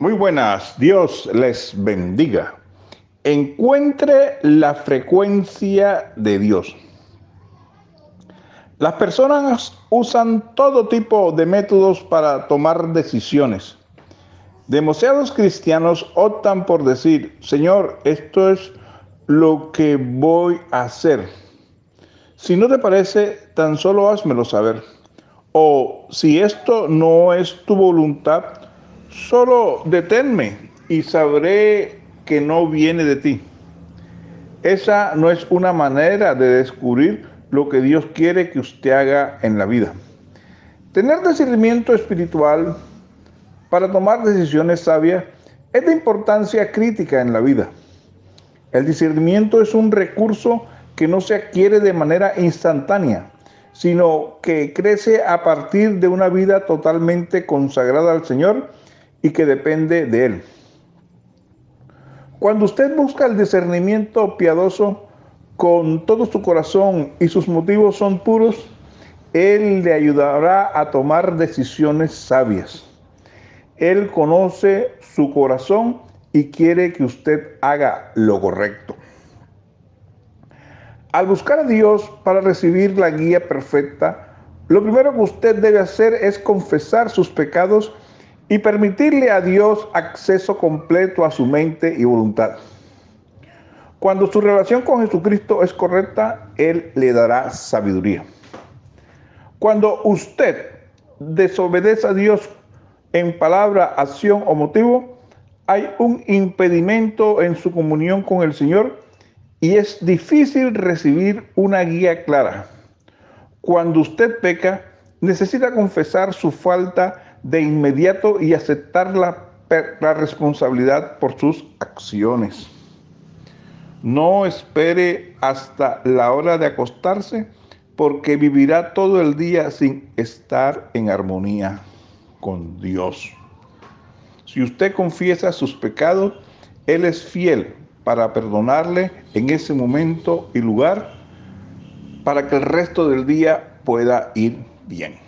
Muy buenas, Dios les bendiga. Encuentre la frecuencia de Dios. Las personas usan todo tipo de métodos para tomar decisiones. Demasiados cristianos optan por decir, Señor, esto es lo que voy a hacer. Si no te parece, tan solo házmelo saber. O si esto no es tu voluntad, Solo deténme y sabré que no viene de ti. Esa no es una manera de descubrir lo que Dios quiere que usted haga en la vida. Tener discernimiento espiritual para tomar decisiones sabias es de importancia crítica en la vida. El discernimiento es un recurso que no se adquiere de manera instantánea, sino que crece a partir de una vida totalmente consagrada al Señor y que depende de Él. Cuando usted busca el discernimiento piadoso con todo su corazón y sus motivos son puros, Él le ayudará a tomar decisiones sabias. Él conoce su corazón y quiere que usted haga lo correcto. Al buscar a Dios para recibir la guía perfecta, lo primero que usted debe hacer es confesar sus pecados y permitirle a Dios acceso completo a su mente y voluntad. Cuando su relación con Jesucristo es correcta, Él le dará sabiduría. Cuando usted desobedece a Dios en palabra, acción o motivo, hay un impedimento en su comunión con el Señor y es difícil recibir una guía clara. Cuando usted peca, necesita confesar su falta de inmediato y aceptar la, la responsabilidad por sus acciones. No espere hasta la hora de acostarse porque vivirá todo el día sin estar en armonía con Dios. Si usted confiesa sus pecados, Él es fiel para perdonarle en ese momento y lugar para que el resto del día pueda ir bien.